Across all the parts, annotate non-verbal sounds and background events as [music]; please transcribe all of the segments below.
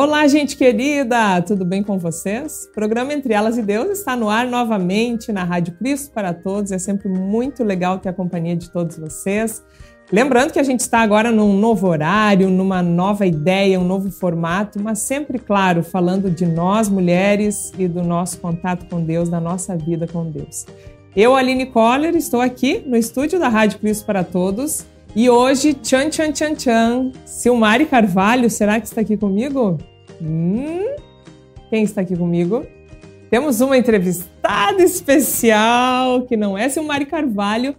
Olá, gente querida! Tudo bem com vocês? O programa Entre Elas e Deus está no ar novamente na Rádio Cristo para Todos. É sempre muito legal ter a companhia de todos vocês. Lembrando que a gente está agora num novo horário, numa nova ideia, um novo formato, mas sempre, claro, falando de nós mulheres e do nosso contato com Deus, da nossa vida com Deus. Eu, Aline Coller, estou aqui no estúdio da Rádio Cristo para Todos e hoje, tchan, tchan, tchan, tchan, Silmari Carvalho, será que está aqui comigo? Hum, quem está aqui comigo? Temos uma entrevistada especial, que não é Silmari Carvalho,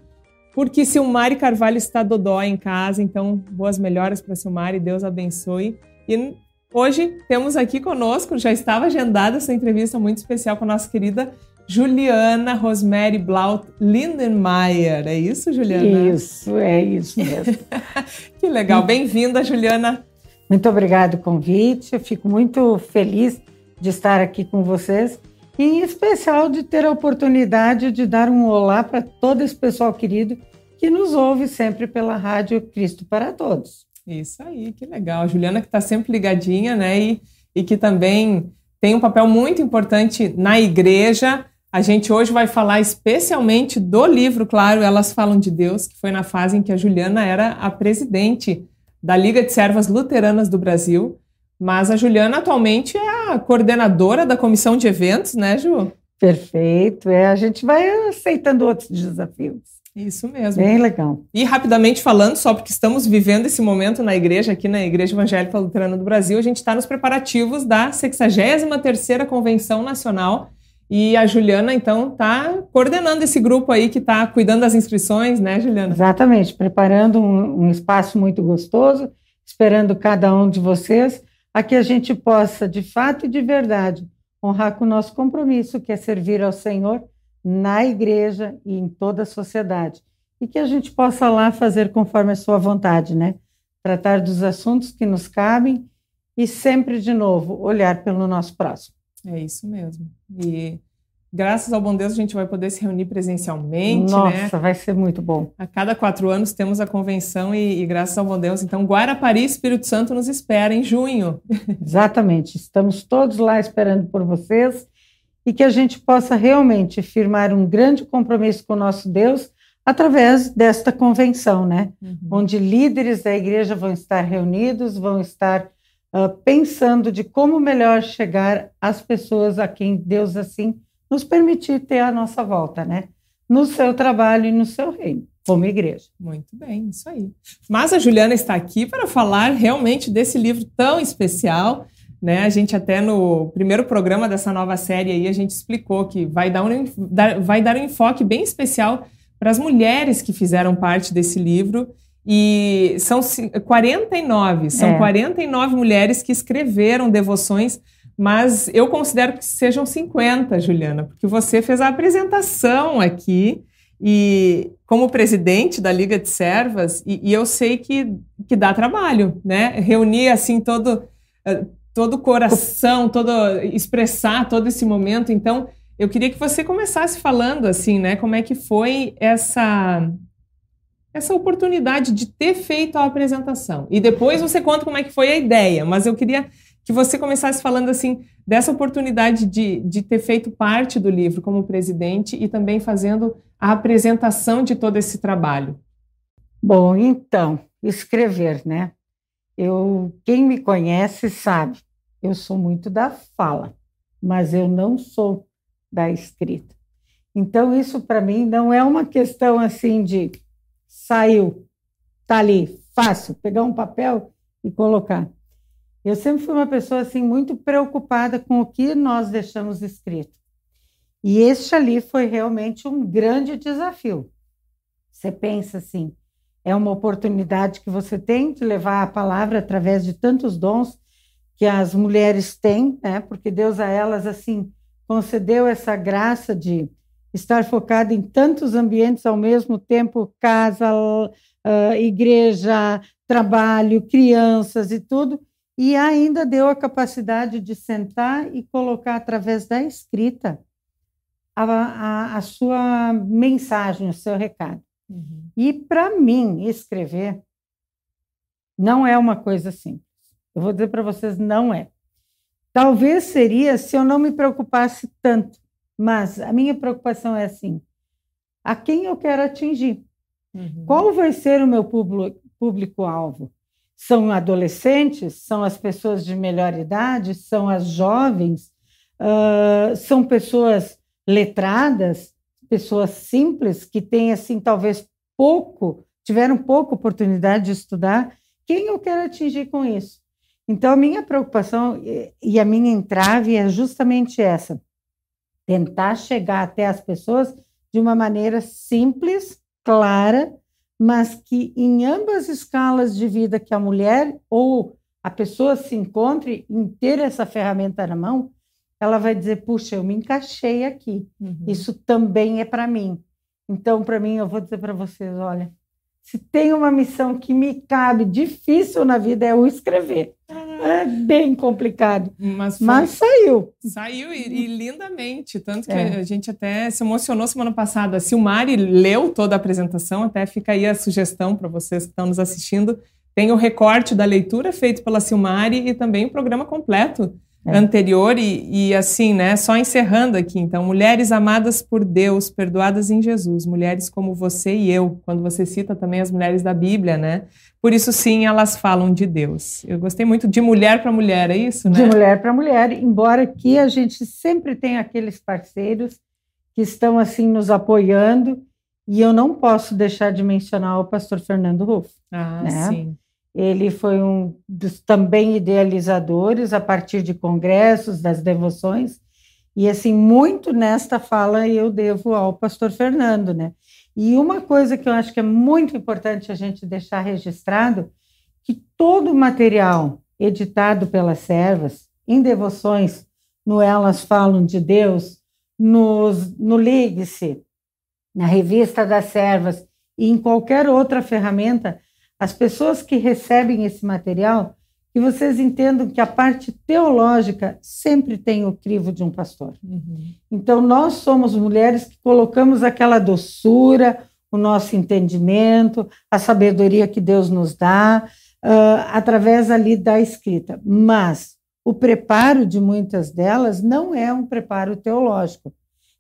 porque Silmari Carvalho está dodó em casa, então boas melhoras para Silmari, Deus abençoe. E hoje temos aqui conosco, já estava agendada essa entrevista muito especial com a nossa querida Juliana Rosemary Blaut Lindenmayer. É isso, Juliana? Isso, é isso mesmo. [laughs] que legal. Bem-vinda, Juliana. Muito obrigada pelo convite. Eu fico muito feliz de estar aqui com vocês e, em especial, de ter a oportunidade de dar um olá para todo esse pessoal querido que nos ouve sempre pela Rádio Cristo para Todos. Isso aí, que legal. Juliana que está sempre ligadinha, né? E, e que também tem um papel muito importante na igreja a gente hoje vai falar especialmente do livro, claro, Elas Falam de Deus, que foi na fase em que a Juliana era a presidente da Liga de Servas Luteranas do Brasil. Mas a Juliana atualmente é a coordenadora da comissão de eventos, né, Ju? Perfeito. É, a gente vai aceitando outros desafios. Isso mesmo. Bem legal. E rapidamente falando, só porque estamos vivendo esse momento na igreja, aqui na Igreja Evangélica Luterana do Brasil, a gente está nos preparativos da 63ª Convenção Nacional e a Juliana, então, está coordenando esse grupo aí que está cuidando das inscrições, né, Juliana? Exatamente, preparando um, um, espaço muito gostoso, esperando cada um de vocês, a que a gente possa, de fato e de verdade, honrar com o nosso compromisso, que é servir ao Senhor na igreja e em toda a sociedade. E que a gente possa lá fazer conforme a sua vontade, né? Tratar dos assuntos que nos cabem e sempre, de novo, olhar pelo nosso próximo. É isso mesmo. E graças ao bom Deus a gente vai poder se reunir presencialmente, Nossa, né? vai ser muito bom. A cada quatro anos temos a convenção e, e, graças ao bom Deus, então Guarapari Espírito Santo nos espera em junho. [laughs] Exatamente. Estamos todos lá esperando por vocês e que a gente possa realmente firmar um grande compromisso com o nosso Deus através desta convenção, né? Uhum. Onde líderes da igreja vão estar reunidos, vão estar uh, pensando de como melhor chegar às pessoas a quem Deus assim nos permitir ter a nossa volta, né? No seu trabalho e no seu reino, como igreja. Muito bem, isso aí. Mas a Juliana está aqui para falar realmente desse livro tão especial. Né? A gente até no primeiro programa dessa nova série aí, a gente explicou que vai dar um, vai dar um enfoque bem especial para as mulheres que fizeram parte desse livro e são 49, são é. 49 mulheres que escreveram devoções, mas eu considero que sejam 50, Juliana, porque você fez a apresentação aqui e como presidente da Liga de Servas, e, e eu sei que, que dá trabalho, né? Reunir assim todo eh, todo o coração, todo expressar todo esse momento. Então, eu queria que você começasse falando assim, né? Como é que foi essa essa oportunidade de ter feito a apresentação. E depois você conta como é que foi a ideia, mas eu queria que você começasse falando assim dessa oportunidade de, de ter feito parte do livro como presidente e também fazendo a apresentação de todo esse trabalho. Bom, então, escrever, né? Eu, quem me conhece sabe, eu sou muito da fala, mas eu não sou da escrita. Então, isso para mim não é uma questão assim de saiu, tá ali, fácil, pegar um papel e colocar. Eu sempre fui uma pessoa assim muito preocupada com o que nós deixamos escrito. E este ali foi realmente um grande desafio. Você pensa assim, é uma oportunidade que você tem de levar a palavra através de tantos dons que as mulheres têm, né? Porque Deus a elas assim concedeu essa graça de estar focada em tantos ambientes ao mesmo tempo casa, uh, igreja, trabalho, crianças e tudo, e ainda deu a capacidade de sentar e colocar através da escrita a, a, a sua mensagem, o seu recado. Uhum. E para mim, escrever não é uma coisa simples. Eu vou dizer para vocês, não é. talvez seria se eu não me preocupasse tanto. Mas a minha preocupação é assim: a quem eu quero atingir? Uhum. Qual vai ser o meu público-alvo? São adolescentes? São as pessoas de melhor idade? São as jovens? Uh, são pessoas letradas? Pessoas simples que têm, assim, talvez pouco, tiveram pouca oportunidade de estudar? Quem eu quero atingir com isso? Então, a minha preocupação e a minha entrave é justamente essa: tentar chegar até as pessoas de uma maneira simples, clara, mas que em ambas escalas de vida que a mulher ou a pessoa se encontre em ter essa ferramenta na mão, ela vai dizer: puxa, eu me encaixei aqui. Uhum. Isso também é para mim. Então, para mim, eu vou dizer para vocês: olha, se tem uma missão que me cabe difícil na vida é o escrever. É bem complicado. Mas, foi... Mas saiu. Saiu e, e, lindamente. Tanto que é. a gente até se emocionou semana passada. A Silmari leu toda a apresentação, até fica aí a sugestão para vocês que estão nos assistindo. Tem o recorte da leitura feito pela Silmari e também o programa completo é. anterior e, e, assim, né? Só encerrando aqui, então, mulheres amadas por Deus, perdoadas em Jesus, mulheres como você e eu, quando você cita também as mulheres da Bíblia, né? Por isso, sim, elas falam de Deus. Eu gostei muito de mulher para mulher, é isso, né? De mulher para mulher, embora que a gente sempre tenha aqueles parceiros que estão assim nos apoiando, e eu não posso deixar de mencionar o pastor Fernando Ruff. Ah, né? sim. Ele foi um dos também idealizadores a partir de congressos, das devoções, e assim, muito nesta fala eu devo ao pastor Fernando, né? E uma coisa que eu acho que é muito importante a gente deixar registrado, que todo o material editado pelas servas, em devoções, no Elas Falam de Deus, nos, no Ligue-se, na revista das servas e em qualquer outra ferramenta, as pessoas que recebem esse material, que vocês entendam que a parte teológica sempre tem o crivo de um pastor. Uhum. Então, nós somos mulheres que colocamos aquela doçura, o nosso entendimento, a sabedoria que Deus nos dá, uh, através ali da escrita. Mas o preparo de muitas delas não é um preparo teológico.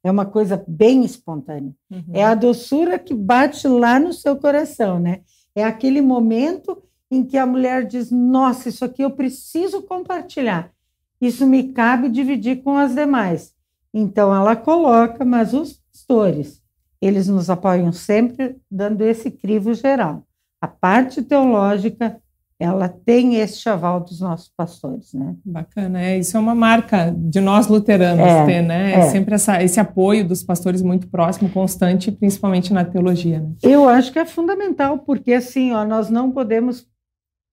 É uma coisa bem espontânea. Uhum. É a doçura que bate lá no seu coração, né? É aquele momento em que a mulher diz: Nossa, isso aqui eu preciso compartilhar. Isso me cabe dividir com as demais. Então ela coloca, mas os pastores, eles nos apoiam sempre dando esse crivo geral. A parte teológica ela tem esse chaval dos nossos pastores, né? Bacana, é, isso é uma marca de nós luteranos é, ter, né? É, é sempre essa, esse apoio dos pastores muito próximo, constante, principalmente na teologia. Né? Eu acho que é fundamental, porque assim, ó, nós não podemos.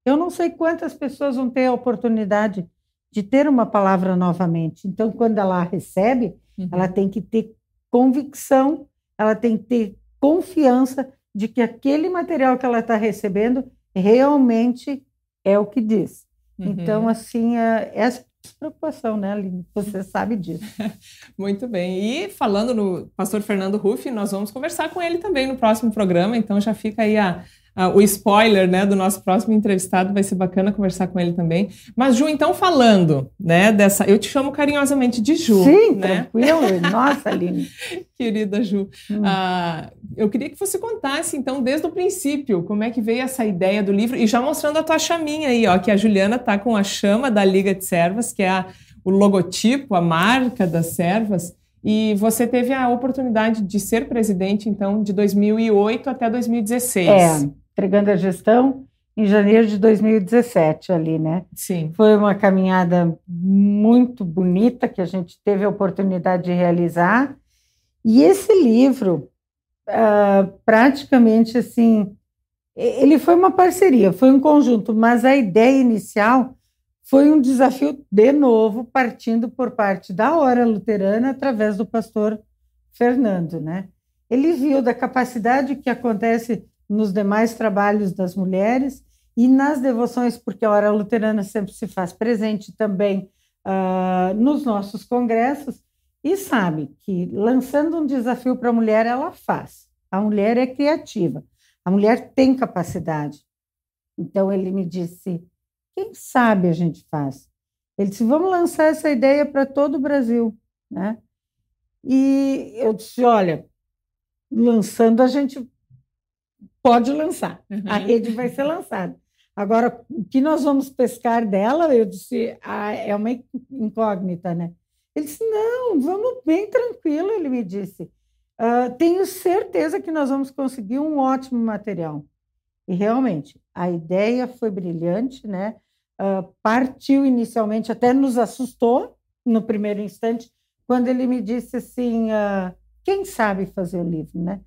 Eu não sei quantas pessoas vão ter a oportunidade de ter uma palavra novamente. Então, quando ela recebe, uhum. ela tem que ter convicção, ela tem que ter confiança de que aquele material que ela está recebendo realmente é o que diz. Uhum. Então, assim, é, essa preocupação, né, Aline? Você [laughs] sabe disso. Muito bem. E falando no pastor Fernando Ruff, nós vamos conversar com ele também no próximo programa, então já fica aí a, Uh, o spoiler né, do nosso próximo entrevistado, vai ser bacana conversar com ele também. Mas, Ju, então, falando né, dessa. Eu te chamo carinhosamente de Ju. Sim, né? tranquilo. Nossa, [laughs] Aline. Querida Ju. Hum. Uh, eu queria que você contasse, então, desde o princípio, como é que veio essa ideia do livro, e já mostrando a tua chaminha aí, ó, que a Juliana tá com a chama da Liga de Servas, que é a, o logotipo, a marca das servas. E você teve a oportunidade de ser presidente, então, de 2008 até 2016. É entregando a gestão em janeiro de 2017 ali, né? Sim. Foi uma caminhada muito bonita que a gente teve a oportunidade de realizar. E esse livro, uh, praticamente assim, ele foi uma parceria, foi um conjunto, mas a ideia inicial foi um desafio de novo, partindo por parte da Hora Luterana, através do pastor Fernando, né? Ele viu da capacidade que acontece nos demais trabalhos das mulheres e nas devoções, porque a hora luterana sempre se faz presente também uh, nos nossos congressos, e sabe que lançando um desafio para a mulher, ela faz. A mulher é criativa, a mulher tem capacidade. Então ele me disse: quem sabe a gente faz? Ele disse: vamos lançar essa ideia para todo o Brasil. Né? E eu disse: olha, lançando a gente pode lançar, uhum. a rede vai ser lançada. Agora, o que nós vamos pescar dela, eu disse, ah, é uma incógnita, né? Ele disse, não, vamos bem tranquilo, ele me disse. Uh, tenho certeza que nós vamos conseguir um ótimo material. E realmente, a ideia foi brilhante, né? Uh, partiu inicialmente, até nos assustou no primeiro instante, quando ele me disse assim, uh, quem sabe fazer o livro, né?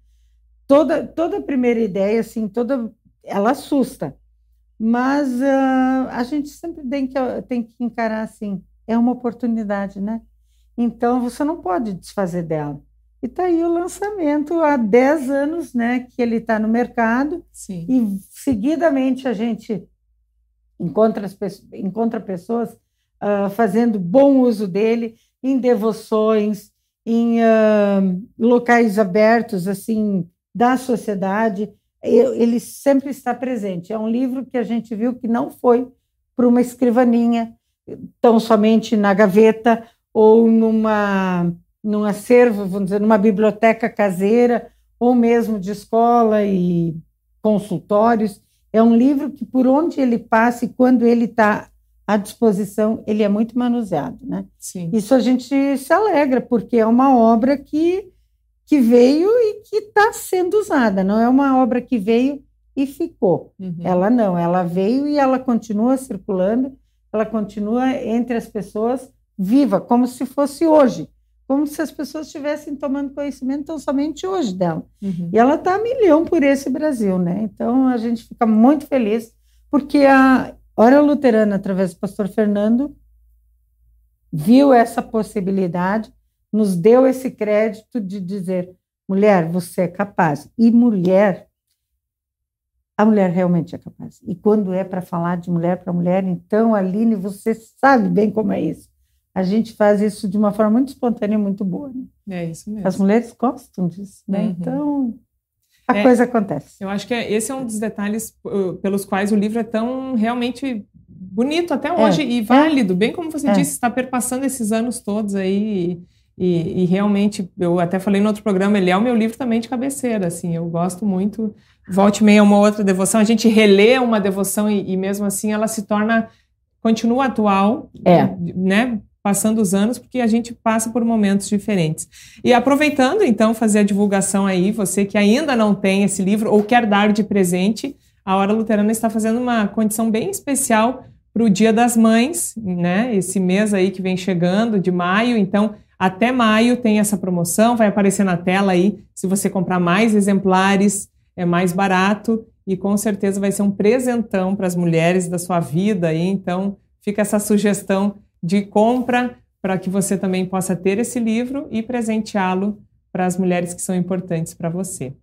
Toda, toda primeira ideia, assim, toda, ela assusta, mas uh, a gente sempre tem que, tem que encarar assim, é uma oportunidade, né? Então você não pode desfazer dela. E está aí o lançamento há 10 anos, né, que ele está no mercado. Sim. E seguidamente a gente encontra, as, encontra pessoas uh, fazendo bom uso dele em devoções, em uh, locais abertos, assim, da sociedade ele sempre está presente. É um livro que a gente viu que não foi para uma escrivaninha, tão somente na gaveta ou numa num acervo, vamos dizer, numa biblioteca caseira ou mesmo de escola e consultórios. É um livro que, por onde ele passa e quando ele está à disposição, ele é muito manuseado, né? Sim. Isso a gente se alegra, porque é uma obra que que veio e que está sendo usada. Não é uma obra que veio e ficou. Uhum. Ela não, ela veio e ela continua circulando, ela continua entre as pessoas viva, como se fosse hoje, como se as pessoas estivessem tomando conhecimento tão somente hoje dela. Uhum. E ela está a milhão por esse Brasil, né? Então a gente fica muito feliz porque a Hora Luterana, através do pastor Fernando, viu essa possibilidade nos deu esse crédito de dizer: mulher, você é capaz. E mulher, a mulher realmente é capaz. E quando é para falar de mulher para mulher, então, Aline, você sabe bem como é isso. A gente faz isso de uma forma muito espontânea e muito boa. Né? É isso mesmo. As mulheres gostam disso, né? Uhum. Então, a é, coisa acontece. Eu acho que é, esse é um dos detalhes uh, pelos quais o livro é tão realmente bonito até hoje é, e válido, bem como você é. disse, está perpassando esses anos todos aí. E, e, realmente, eu até falei no outro programa, ele é o meu livro também de cabeceira, assim, eu gosto muito. Volte meia uma outra devoção, a gente relê uma devoção e, e, mesmo assim ela se torna, continua atual, é. né? Passando os anos, porque a gente passa por momentos diferentes. E aproveitando, então, fazer a divulgação aí, você que ainda não tem esse livro ou quer dar de presente, a Hora Luterana está fazendo uma condição bem especial para o Dia das Mães, né? Esse mês aí que vem chegando, de maio, então até maio tem essa promoção, vai aparecer na tela aí. Se você comprar mais exemplares, é mais barato e com certeza vai ser um presentão para as mulheres da sua vida aí. Então, fica essa sugestão de compra para que você também possa ter esse livro e presenteá-lo para as mulheres que são importantes para você.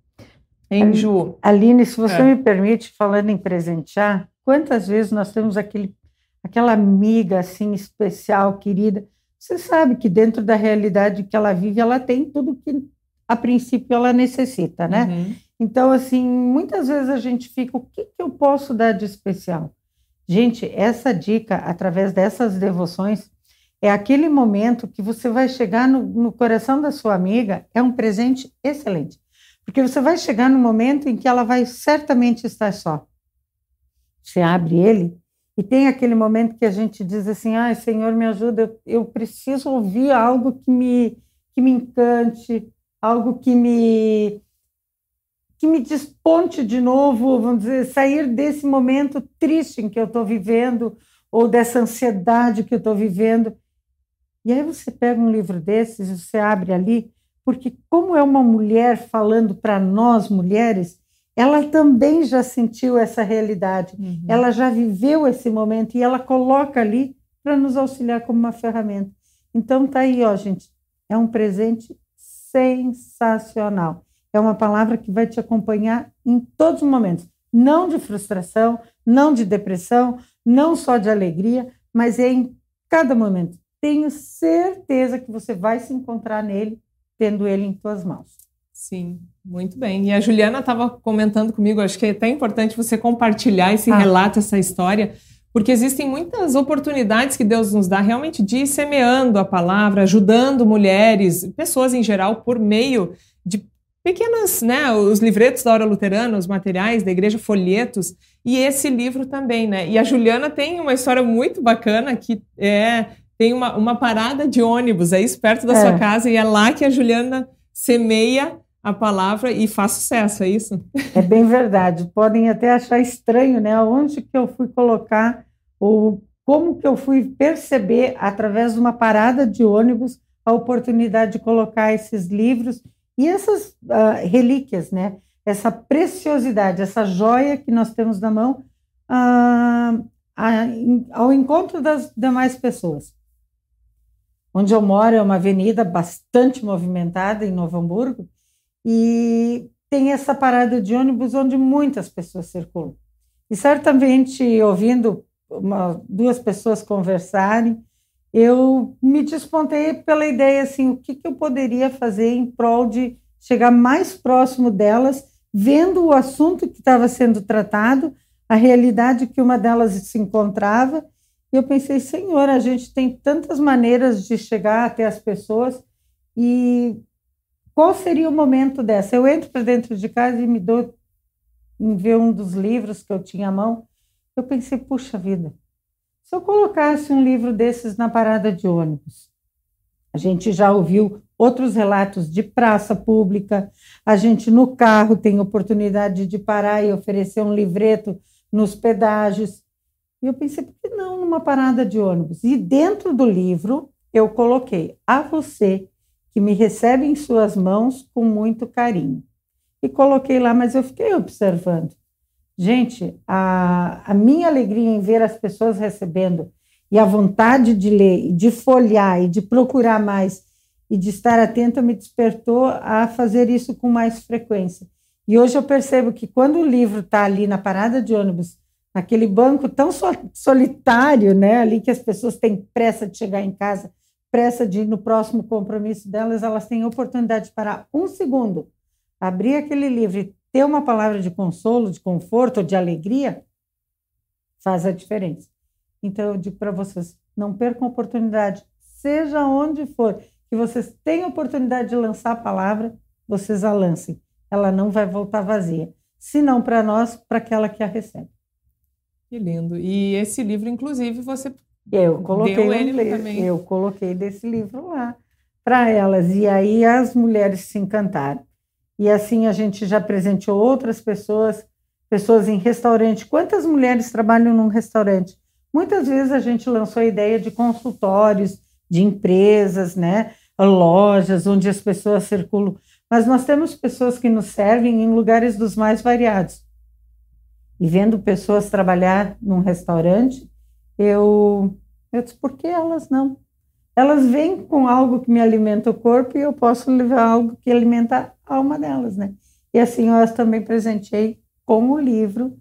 Hein, Ju? Aline, se você é. me permite, falando em presentear, quantas vezes nós temos aquele, aquela amiga assim especial, querida, você sabe que dentro da realidade que ela vive, ela tem tudo que a princípio ela necessita, né? Uhum. Então, assim, muitas vezes a gente fica, o que, que eu posso dar de especial? Gente, essa dica, através dessas devoções, é aquele momento que você vai chegar no, no coração da sua amiga, é um presente excelente. Porque você vai chegar no momento em que ela vai certamente estar só. Você abre ele e tem aquele momento que a gente diz assim: ai, Senhor, me ajuda, eu, eu preciso ouvir algo que me, que me encante, algo que me que me desponte de novo, vamos dizer, sair desse momento triste em que eu estou vivendo, ou dessa ansiedade que eu estou vivendo. E aí você pega um livro desses, você abre ali, porque como é uma mulher falando para nós mulheres, ela também já sentiu essa realidade, uhum. ela já viveu esse momento e ela coloca ali para nos auxiliar como uma ferramenta. Então tá aí, ó, gente, é um presente sensacional. É uma palavra que vai te acompanhar em todos os momentos, não de frustração, não de depressão, não só de alegria, mas é em cada momento. Tenho certeza que você vai se encontrar nele, tendo ele em tuas mãos. Sim, muito bem. E a Juliana estava comentando comigo, acho que é até importante você compartilhar esse ah. relato, essa história, porque existem muitas oportunidades que Deus nos dá realmente de ir semeando a palavra, ajudando mulheres, pessoas em geral, por meio de pequenas, né, os livretos da hora luterana, os materiais da igreja, folhetos, e esse livro também, né? E a Juliana tem uma história muito bacana que é tem uma, uma parada de ônibus aí perto da é. sua casa e é lá que a Juliana semeia a palavra e faz sucesso, é isso? É bem verdade. Podem até achar estranho, né? Onde que eu fui colocar ou como que eu fui perceber através de uma parada de ônibus a oportunidade de colocar esses livros e essas uh, relíquias, né? Essa preciosidade, essa joia que nós temos na mão uh, ao encontro das demais pessoas. Onde eu moro é uma avenida bastante movimentada em Novo Hamburgo e tem essa parada de ônibus onde muitas pessoas circulam. E certamente, ouvindo uma, duas pessoas conversarem, eu me despontei pela ideia assim, o que, que eu poderia fazer em prol de chegar mais próximo delas, vendo o assunto que estava sendo tratado, a realidade que uma delas se encontrava. E eu pensei, Senhor, a gente tem tantas maneiras de chegar até as pessoas e qual seria o momento dessa? Eu entro para dentro de casa e me dou em ver um dos livros que eu tinha à mão. Eu pensei, puxa vida, se eu colocasse um livro desses na parada de ônibus, a gente já ouviu outros relatos de praça pública, a gente no carro tem oportunidade de parar e oferecer um livreto nos pedágios. E eu pensei, por que não numa parada de ônibus? E dentro do livro eu coloquei a você que me recebe em suas mãos com muito carinho. E coloquei lá, mas eu fiquei observando. Gente, a, a minha alegria em ver as pessoas recebendo e a vontade de ler, de folhear e de procurar mais e de estar atenta me despertou a fazer isso com mais frequência. E hoje eu percebo que quando o livro está ali na parada de ônibus, naquele banco tão solitário, né, ali que as pessoas têm pressa de chegar em casa, pressa de no próximo compromisso delas, elas têm oportunidade de parar um segundo, abrir aquele livro e ter uma palavra de consolo, de conforto, de alegria, faz a diferença. Então, eu digo para vocês: não percam a oportunidade, seja onde for, que vocês tenham oportunidade de lançar a palavra, vocês a lancem. Ela não vai voltar vazia. Se não para nós, para aquela que a recebe. Que lindo. E esse livro, inclusive, você eu coloquei deu ele um, também. Eu coloquei desse livro lá para elas. E aí as mulheres se encantaram. E assim a gente já presenteou outras pessoas, pessoas em restaurante. Quantas mulheres trabalham num restaurante? Muitas vezes a gente lançou a ideia de consultórios, de empresas, né? lojas onde as pessoas circulam. Mas nós temos pessoas que nos servem em lugares dos mais variados. E vendo pessoas trabalhar num restaurante, eu, eu disse, por que elas não? elas vêm com algo que me alimenta o corpo e eu posso levar algo que alimenta a alma delas, né? E assim eu as também presenteei com o livro,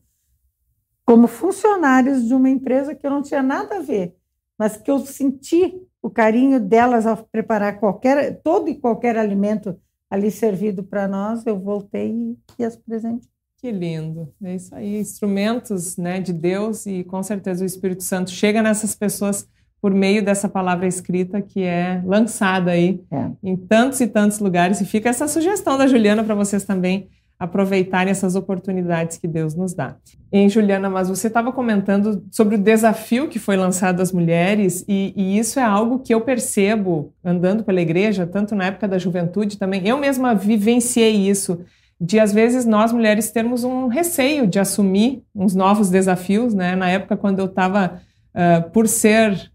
como funcionários de uma empresa que eu não tinha nada a ver, mas que eu senti o carinho delas ao preparar qualquer, todo e qualquer alimento ali servido para nós, eu voltei e as presentei. Que lindo, é isso aí, instrumentos né, de Deus e com certeza o Espírito Santo chega nessas pessoas por meio dessa palavra escrita que é lançada aí é. em tantos e tantos lugares. E fica essa sugestão da Juliana para vocês também aproveitarem essas oportunidades que Deus nos dá. Em Juliana, mas você estava comentando sobre o desafio que foi lançado às mulheres, e, e, isso é algo que eu percebo andando pela igreja, tanto na época da juventude também. Eu mesma vivenciei isso, de às vezes nós mulheres termos um receio de assumir uns novos desafios, né? Na época, quando eu estava, uh, por ser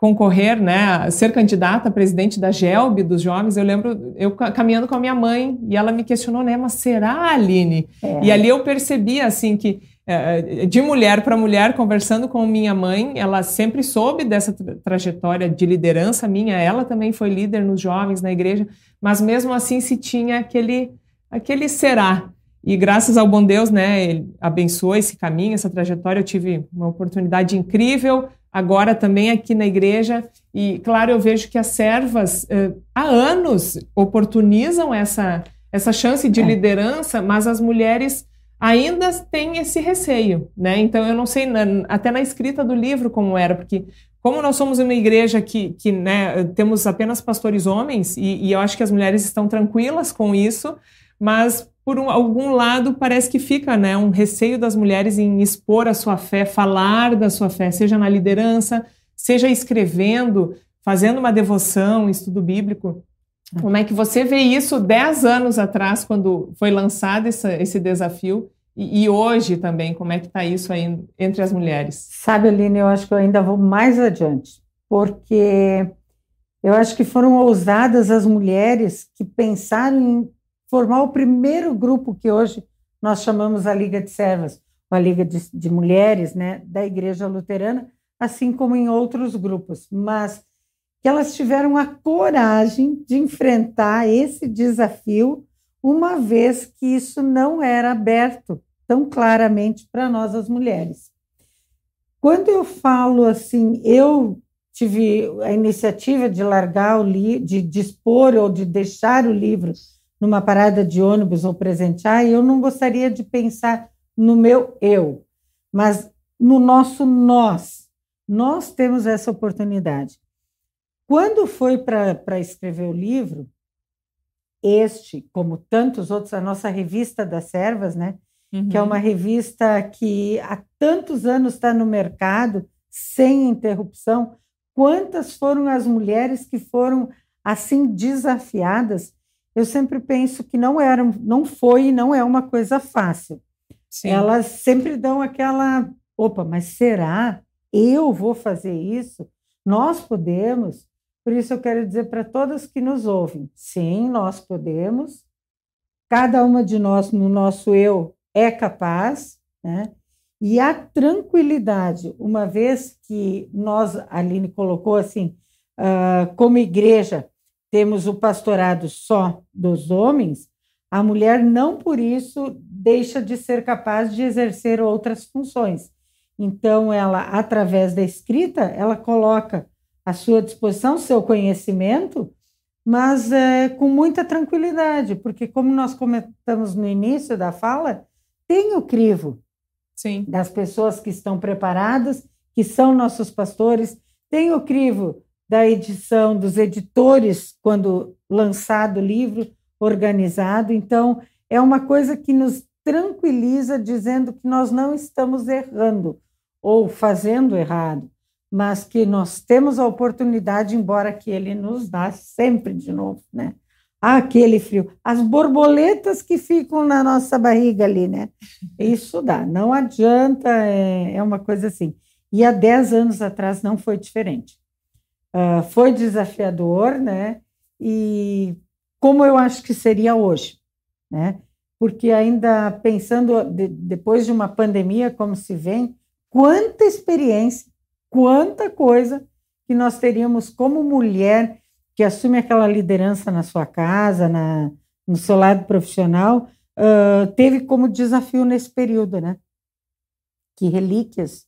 concorrer, né, ser candidata a presidente da GELB dos jovens, eu lembro eu caminhando com a minha mãe e ela me questionou, né, mas será, Aline? É. E ali eu percebi, assim, que é, de mulher para mulher, conversando com minha mãe, ela sempre soube dessa tra trajetória de liderança minha, ela também foi líder nos jovens, na igreja, mas mesmo assim se tinha aquele, aquele será. E graças ao bom Deus, né, ele abençoou esse caminho, essa trajetória, eu tive uma oportunidade incrível, agora também aqui na igreja. E, claro, eu vejo que as servas eh, há anos oportunizam essa, essa chance de é. liderança, mas as mulheres ainda tem esse receio, né? Então eu não sei até na escrita do livro como era, porque como nós somos uma igreja que, que né, temos apenas pastores homens e, e, eu acho que as mulheres estão tranquilas com isso, mas por um, algum lado parece que fica né, um receio das mulheres em expor a sua fé, falar da sua fé, seja na liderança, seja escrevendo, fazendo uma devoção, estudo bíblico. Como é que você vê isso dez anos atrás, quando foi lançado essa, esse desafio, e, e, hoje também, como é que está isso aí entre as mulheres? Sabe, Aline, eu acho que eu ainda vou mais adiante, porque eu acho que foram ousadas as mulheres que pensaram em formar o primeiro grupo que hoje nós chamamos a Liga de Servas, a Liga de, de Mulheres né, da Igreja Luterana, assim como em outros grupos. Mas que elas tiveram a coragem de enfrentar esse desafio, uma vez que isso não era aberto tão claramente para nós, as mulheres. Quando eu falo assim, eu tive a iniciativa de largar o livro, de dispor ou de deixar o livro numa parada de ônibus ou presentear, eu não gostaria de pensar no meu eu, mas no nosso nós. Nós temos essa oportunidade. Quando foi para escrever o livro, este, como tantos outros, a nossa revista das servas, né? Uhum. Que é uma uhum. revista que há tantos anos está no mercado, sem interrupção. Quantas foram as mulheres que foram assim desafiadas? Eu sempre penso que não era, não foi e não é uma coisa fácil. Sim. Elas sempre dão aquela, opa, mas será? Eu vou fazer isso? Nós podemos? Por isso eu quero dizer para todas que nos ouvem: sim, nós podemos. Cada uma de nós, no nosso eu, é capaz, né? E a tranquilidade, uma vez que nós, a Aline colocou assim, uh, como igreja, temos o pastorado só dos homens, a mulher não por isso deixa de ser capaz de exercer outras funções. Então, ela, através da escrita, ela coloca à sua disposição, seu conhecimento, mas é, com muita tranquilidade, porque, como nós comentamos no início da fala, tem o crivo Sim. das pessoas que estão preparadas, que são nossos pastores, tem o crivo da edição, dos editores, quando lançado o livro, organizado. Então, é uma coisa que nos tranquiliza, dizendo que nós não estamos errando ou fazendo errado, mas que nós temos a oportunidade, embora que ele nos dá sempre de novo, né? Ah, aquele frio. As borboletas que ficam na nossa barriga ali, né? Isso dá, não adianta, é, é uma coisa assim. E há 10 anos atrás não foi diferente. Uh, foi desafiador, né? E como eu acho que seria hoje, né? Porque ainda pensando, de, depois de uma pandemia como se vem, quanta experiência quanta coisa que nós teríamos como mulher que assume aquela liderança na sua casa, na, no seu lado profissional, uh, teve como desafio nesse período, né? Que relíquias,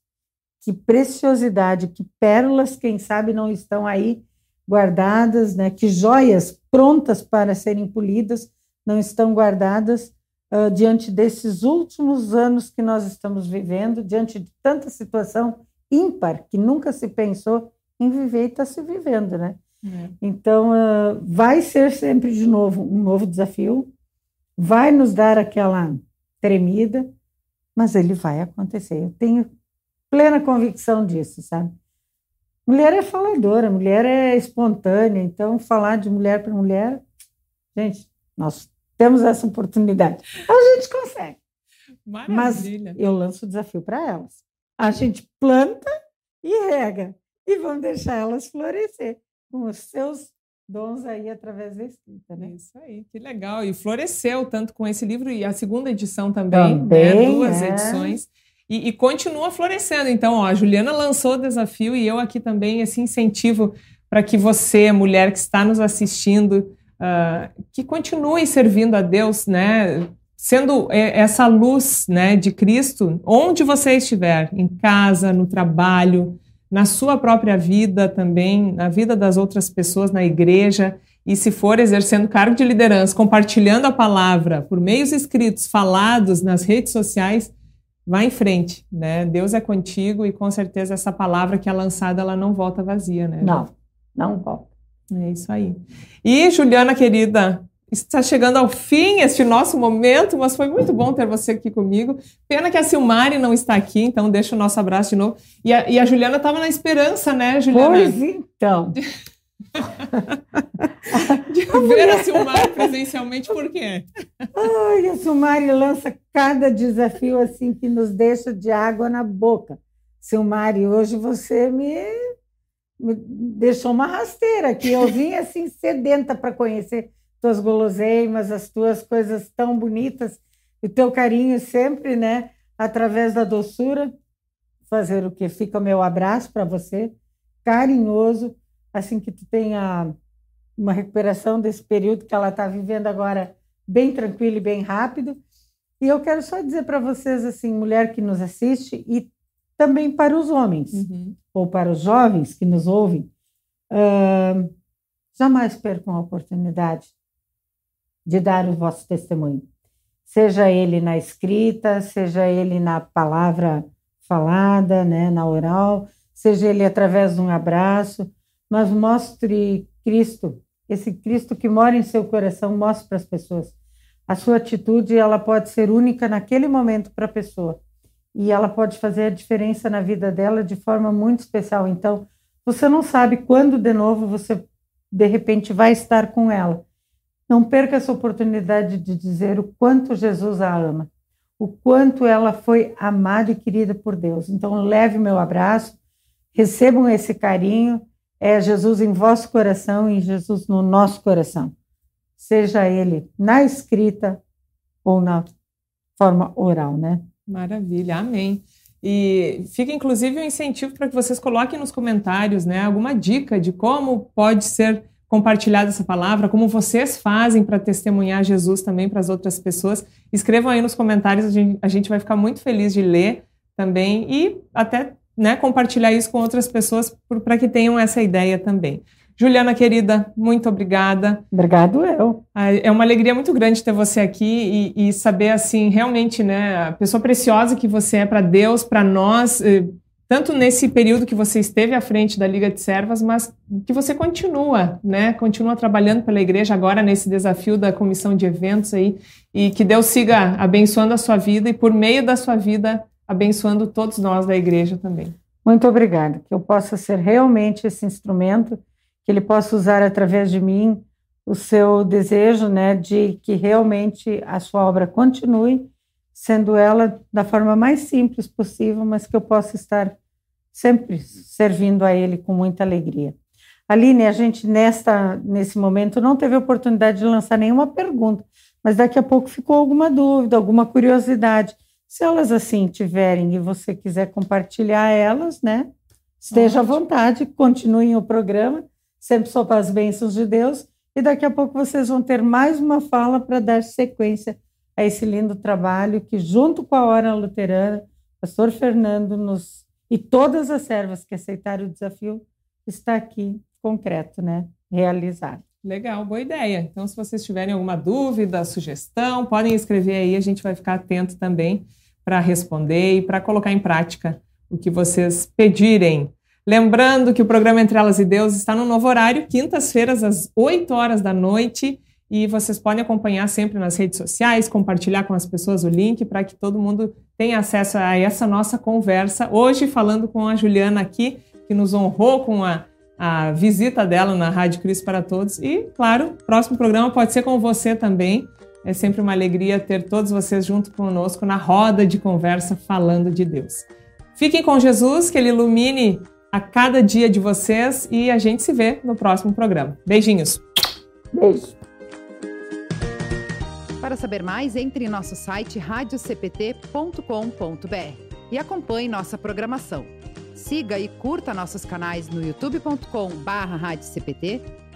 que preciosidade, que pérolas, quem sabe, não estão aí guardadas, né? Que joias prontas para serem polidas não estão guardadas uh, diante desses últimos anos que nós estamos vivendo, diante de tanta situação ímpar que nunca se pensou em viver e está se vivendo, né? É. Então, uh, vai ser sempre de novo um novo desafio, vai nos dar aquela tremida, mas ele vai acontecer. Eu tenho plena convicção disso, sabe? Mulher é faladora, mulher é espontânea, então falar de mulher para mulher, gente, nós temos essa oportunidade. A gente consegue. Maravilha. Mas eu lanço o desafio para elas a gente planta e rega e vamos deixar elas florescer com os seus dons aí através da escrita, né? Isso aí, que legal. E floresceu tanto com esse livro e a segunda edição também, né? também né? duas é. edições. E, e, continua florescendo. Então, ó, a Juliana lançou o desafio e eu aqui também esse incentivo para que você, mulher que está nos assistindo, uh, que continue servindo a Deus, né? sendo é, essa luz né, de Cristo onde você estiver, em casa, no trabalho, na sua própria vida também, na vida das outras pessoas, na igreja. e se for exercendo cargo de liderança, compartilhando a palavra por meios escritos, falados nas redes sociais, vá em frente, né? Deus é contigo e com certeza essa palavra que é lançada ela não volta vazia, né? Não, não volta. É isso aí. E Juliana querida, está chegando ao fim este nosso momento, mas foi muito bom ter você aqui comigo. Pena que a Silmari não está aqui, então deixa o nosso abraço de novo. E a, e a Juliana estava na esperança, né, Juliana? Pois então. [laughs] [laughs] ver a Silmari presencialmente, por quê? Ai, a Silmari lança cada desafio assim que nos deixa de água na boca. Silmari, hoje você me, me deixou uma rasteira aqui. Eu vim assim sedenta para conhecer tuas guloseimas, as tuas coisas tão bonitas, e teu carinho sempre, né? Através da doçura. Fazer o que? Fica o meu abraço para você, carinhoso, assim que tu tenha uma recuperação desse período que ela está vivendo agora bem tranquilo e bem rápido. E eu quero só dizer para vocês, assim, mulher que nos assiste e também para os homens, uhum. ou para os jovens que nos ouvem, uh, jamais percam a oportunidade de dar o vosso testemunho. Seja ele na escrita, seja ele na palavra falada, né, na oral, seja ele através de um abraço, mas mostre Cristo, esse Cristo que mora em seu coração, mostre para as pessoas. A sua atitude, ela pode ser única naquele momento para a pessoa. E ela pode fazer a diferença na vida dela de forma muito especial. Então, você não sabe quando de novo você de repente vai estar com ela. Não perca essa oportunidade de dizer o quanto Jesus a ama, o quanto ela foi amada e querida por Deus. Então, leve meu abraço, recebam esse carinho é Jesus em vosso coração e Jesus no nosso coração. Seja ele na escrita ou na forma oral, né? Maravilha, amém. E fica inclusive um incentivo para que vocês coloquem nos comentários, né, alguma dica de como pode ser compartilhada essa palavra, como vocês fazem para testemunhar Jesus também para as outras pessoas. Escrevam aí nos comentários, a gente, a gente vai ficar muito feliz de ler também e até né, compartilhar isso com outras pessoas para que tenham essa ideia também. Juliana, querida, muito obrigada. Obrigado eu. É uma alegria muito grande ter você aqui e, e saber, assim, realmente, né, a pessoa preciosa que você é para Deus, para nós, eh, tanto nesse período que você esteve à frente da Liga de Servas, mas que você continua, né, continua trabalhando pela igreja agora nesse desafio da comissão de eventos aí, e que Deus siga abençoando a sua vida e por meio da sua vida abençoando todos nós da igreja também. Muito obrigada. Que eu possa ser realmente esse instrumento, que ele possa usar através de mim o seu desejo, né, de que realmente a sua obra continue, sendo ela da forma mais simples possível, mas que eu possa estar sempre servindo a ele com muita alegria. Aline, a gente nesta nesse momento não teve oportunidade de lançar nenhuma pergunta, mas daqui a pouco ficou alguma dúvida, alguma curiosidade. Se elas assim tiverem e você quiser compartilhar elas, né? Esteja à vontade, continuem o programa, sempre só para as bênçãos de Deus, e daqui a pouco vocês vão ter mais uma fala para dar sequência a esse lindo trabalho que, junto com a Hora Luterana, o pastor Fernando nos, e todas as servas que aceitaram o desafio, está aqui concreto, né? Realizado. Legal, boa ideia. Então, se vocês tiverem alguma dúvida, sugestão, podem escrever aí, a gente vai ficar atento também para responder e para colocar em prática o que vocês pedirem. Lembrando que o programa Entre Elas e Deus está no novo horário, quintas-feiras, às 8 horas da noite. E vocês podem acompanhar sempre nas redes sociais, compartilhar com as pessoas o link para que todo mundo tenha acesso a essa nossa conversa. Hoje, falando com a Juliana aqui, que nos honrou com a, a visita dela na Rádio Cristo para Todos. E, claro, próximo programa pode ser com você também. É sempre uma alegria ter todos vocês junto conosco na roda de conversa falando de Deus. Fiquem com Jesus, que Ele ilumine a cada dia de vocês e a gente se vê no próximo programa. Beijinhos. Beijo. Para saber mais, entre em nosso site radiocpt.com.br e acompanhe nossa programação. Siga e curta nossos canais no youtube.com/radiocpt